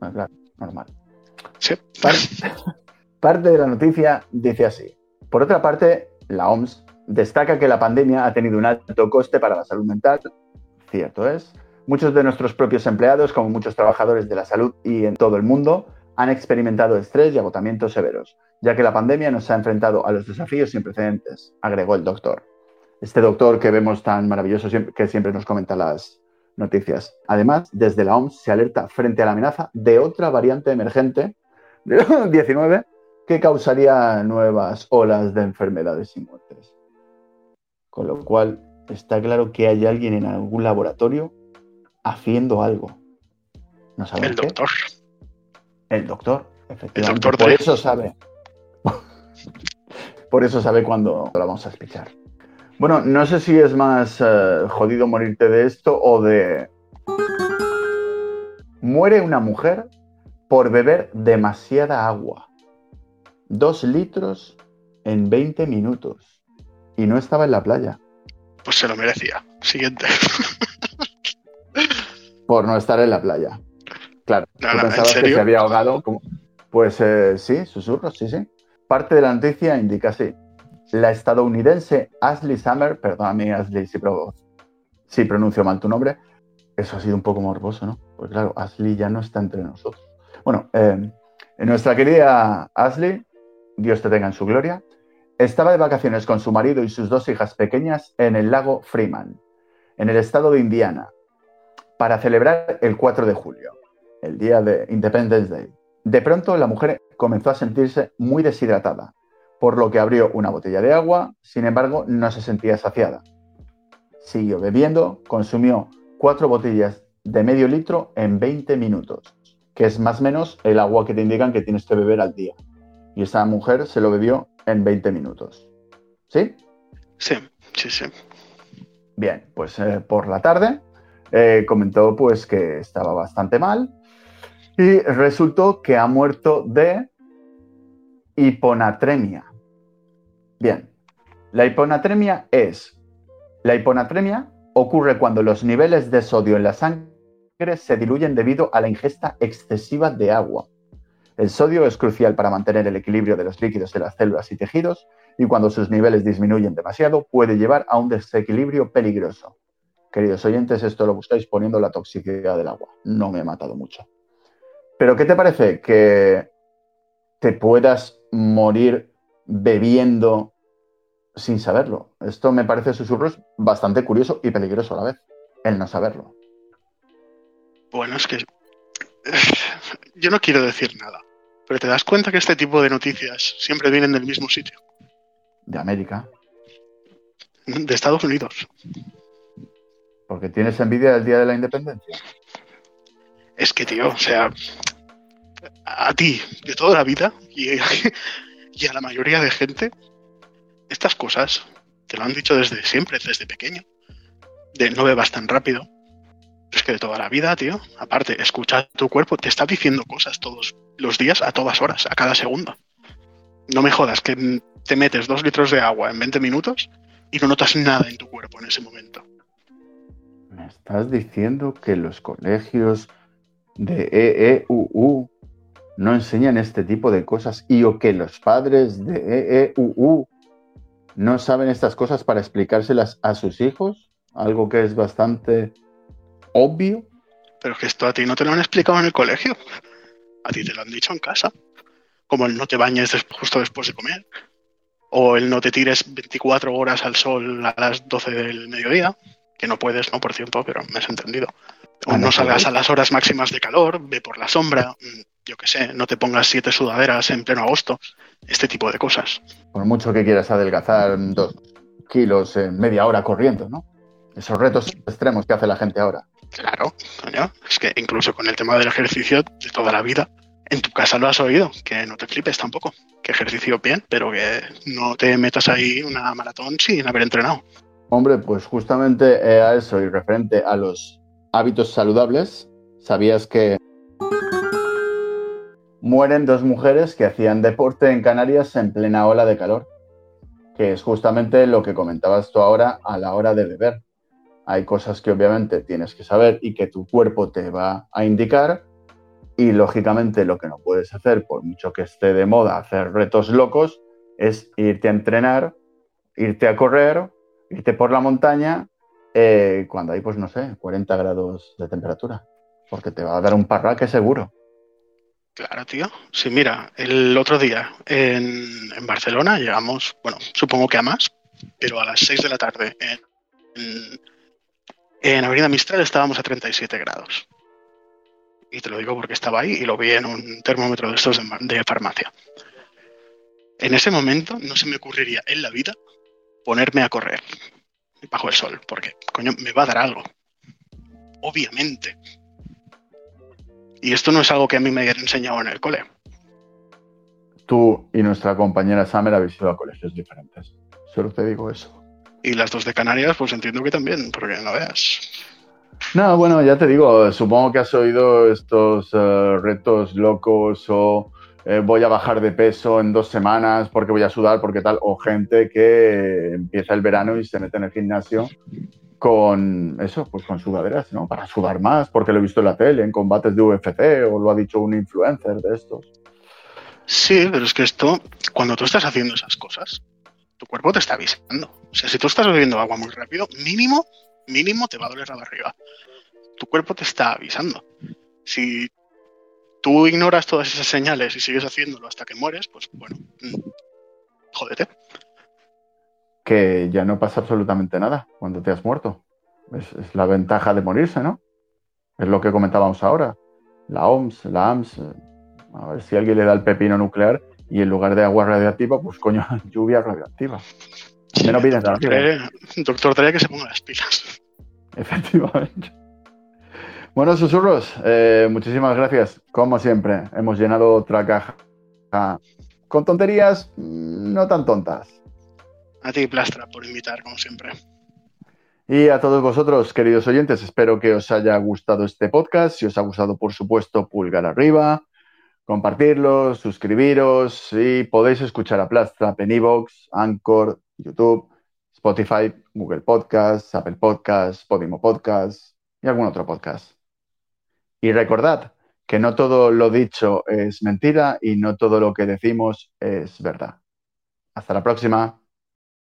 Ah, claro, normal. Sí. [laughs] parte de la noticia dice así. Por otra parte, la OMS destaca que la pandemia ha tenido un alto coste para la salud mental. Cierto es Muchos de nuestros propios empleados, como muchos trabajadores de la salud y en todo el mundo, han experimentado estrés y agotamientos severos, ya que la pandemia nos ha enfrentado a los desafíos sin precedentes, agregó el doctor. Este doctor que vemos tan maravilloso que siempre nos comenta las noticias. Además, desde la OMS se alerta frente a la amenaza de otra variante emergente de [laughs] 19 que causaría nuevas olas de enfermedades y muertes. Con lo cual, está claro que hay alguien en algún laboratorio haciendo algo. No saben El qué. doctor. El doctor, efectivamente. doctor Por eso sabe. Por eso sabe cuándo la vamos a espichar. Bueno, no sé si es más eh, jodido morirte de esto o de... Muere una mujer por beber demasiada agua. Dos litros en 20 minutos. Y no estaba en la playa. Pues se lo merecía. Siguiente. [laughs] Por no estar en la playa. Claro. No, ¿tú no, ¿en pensabas que se había ahogado? como- Pues eh, sí, susurros, sí, sí. Parte de la noticia indica así. La estadounidense Ashley Summer, perdóname Ashley si, pro- si pronuncio mal tu nombre, eso ha sido un poco morboso, ¿no? Porque claro, Ashley ya no está entre nosotros. Bueno, eh, nuestra querida Ashley, Dios te tenga en su gloria, estaba de vacaciones con su marido y sus dos hijas pequeñas en el lago Freeman, en el estado de Indiana, para celebrar el 4 de julio, el día de Independence Day. De pronto la mujer comenzó a sentirse muy deshidratada, por lo que abrió una botella de agua, sin embargo no se sentía saciada. Siguió bebiendo, consumió cuatro botellas de medio litro en 20 minutos, que es más o menos el agua que te indican que tienes que beber al día. Y esa mujer se lo bebió en 20 minutos. ¿Sí? Sí, sí, sí. Bien, pues eh, por la tarde eh, comentó pues que estaba bastante mal y resultó que ha muerto de hiponatremia. Bien, la hiponatremia es, la hiponatremia ocurre cuando los niveles de sodio en la sangre se diluyen debido a la ingesta excesiva de agua. El sodio es crucial para mantener el equilibrio de los líquidos de las células y tejidos y cuando sus niveles disminuyen demasiado puede llevar a un desequilibrio peligroso. Queridos oyentes, esto lo buscáis poniendo la toxicidad del agua. No me he matado mucho. Pero ¿qué te parece que te puedas morir bebiendo sin saberlo? Esto me parece susurros bastante curioso y peligroso a la vez, el no saberlo. Bueno, es que [sighs] yo no quiero decir nada, pero te das cuenta que este tipo de noticias siempre vienen del mismo sitio, De América. de Estados Unidos. Porque tienes envidia del Día de la Independencia. Es que, tío, o sea, a ti, de toda la vida, y, a la mayoría de gente, estas cosas te lo han dicho desde siempre, desde pequeño. De no bebas tan rápido. Es que de toda la vida, tío, aparte, escucha tu cuerpo, te está diciendo cosas todos los días, a todas horas, a cada segundo. No me jodas que te metes dos litros de agua en 20 minutos y no notas nada en tu cuerpo en ese momento. ¿Me estás diciendo que los colegios de EEUU no enseñan este tipo de cosas y o que los padres de EEUU no saben estas cosas para explicárselas a sus hijos? Algo que es bastante obvio. Pero es que esto a ti no te lo han explicado en el colegio. A ti te lo han dicho en casa. Como el no te bañes justo después de comer. O el no te tires 24 horas al sol a las 12 del mediodía. Que no puedes, ¿no? Por cierto, pero me has entendido. O no no salgas a las horas máximas de calor, ve por la sombra. mm, Yo qué sé, no te pongas siete sudaderas en pleno agosto. Este tipo de cosas. Por mucho que quieras adelgazar dos kilos en media hora corriendo, ¿no? Esos retos extremos que hace la gente ahora. Claro, coño. Es que incluso con el tema del ejercicio de toda la vida, en tu casa lo has oído, que no te flipes tampoco. Que ejercicio bien, pero que no te metas ahí una maratón sin haber entrenado. Hombre, pues justamente a eso y referente a los hábitos saludables, ¿sabías que mueren dos mujeres que hacían deporte en Canarias en plena ola de calor? Que es justamente lo que comentabas tú ahora a la hora de beber. Hay cosas que obviamente tienes que saber y que tu cuerpo te va a indicar y lógicamente lo que no puedes hacer, por mucho que esté de moda hacer retos locos, es irte a entrenar, irte a correr irte por la montaña eh, cuando hay, pues no sé, 40 grados de temperatura. Porque te va a dar un parraque seguro. Claro, tío. Sí, mira, el otro día en, Barcelona llegamos, bueno, supongo que a más, pero a las 6 de la tarde en, en, en Avenida Mistral estábamos a 37 grados. Y te lo digo porque estaba ahí y lo vi en un termómetro de estos de farmacia. En ese momento no se me ocurriría en la vida ponerme a correr bajo el sol, porque, coño, me va a dar algo. Obviamente. Y esto no es algo que a mí me hayan enseñado en el cole. Tú y nuestra compañera Summer habéis ido a colegios diferentes. Solo te digo eso. Y las dos de Canarias, pues entiendo que también, porque no veas. No, bueno, ya te digo, supongo que has oído estos eh, retos locos o eh, voy a bajar de peso en dos semanas porque voy a sudar, porque tal, o gente que empieza el verano y se mete en el gimnasio con eso, pues con sudaderas, ¿no? Para sudar más, porque lo he visto en la tele, en combates de UFC, o lo ha dicho un influencer de estos. Sí, pero es que esto, cuando tú estás haciendo esas cosas, tu cuerpo te está avisando. O sea, si tú estás bebiendo agua muy rápido, mínimo, mínimo te va a doler la barriga. Tu cuerpo te está avisando. Si tú ignoras todas esas señales y sigues haciéndolo hasta que mueres, pues bueno, mm, jódete. Que ya no pasa absolutamente nada cuando te has muerto. Es, es la ventaja de morirse, ¿no? Es lo que comentábamos ahora. La OMS, la AMS, eh, a ver si alguien le da el pepino nuclear y en lugar de agua radiactiva, pues coño, [laughs] lluvia radioactiva. Menos viene doctor, doctor Dre que se ponga las pilas. Efectivamente. Bueno, susurros, eh, muchísimas gracias. Como siempre, hemos llenado otra caja ah, con tonterías mm, no tan tontas. A ti, Plastra, por invitar, como siempre. Y a todos vosotros, queridos oyentes, espero que os haya gustado este podcast. Si os ha gustado, por supuesto, pulgar arriba, compartirlo, suscribiros y podéis escuchar a Plastra en Anchor, YouTube, Spotify, Google Podcasts, Apple Podcasts, Podimo Podcasts y algún otro podcast. Y recordad que no todo lo dicho es mentira y no todo lo que decimos es verdad. Hasta la próxima.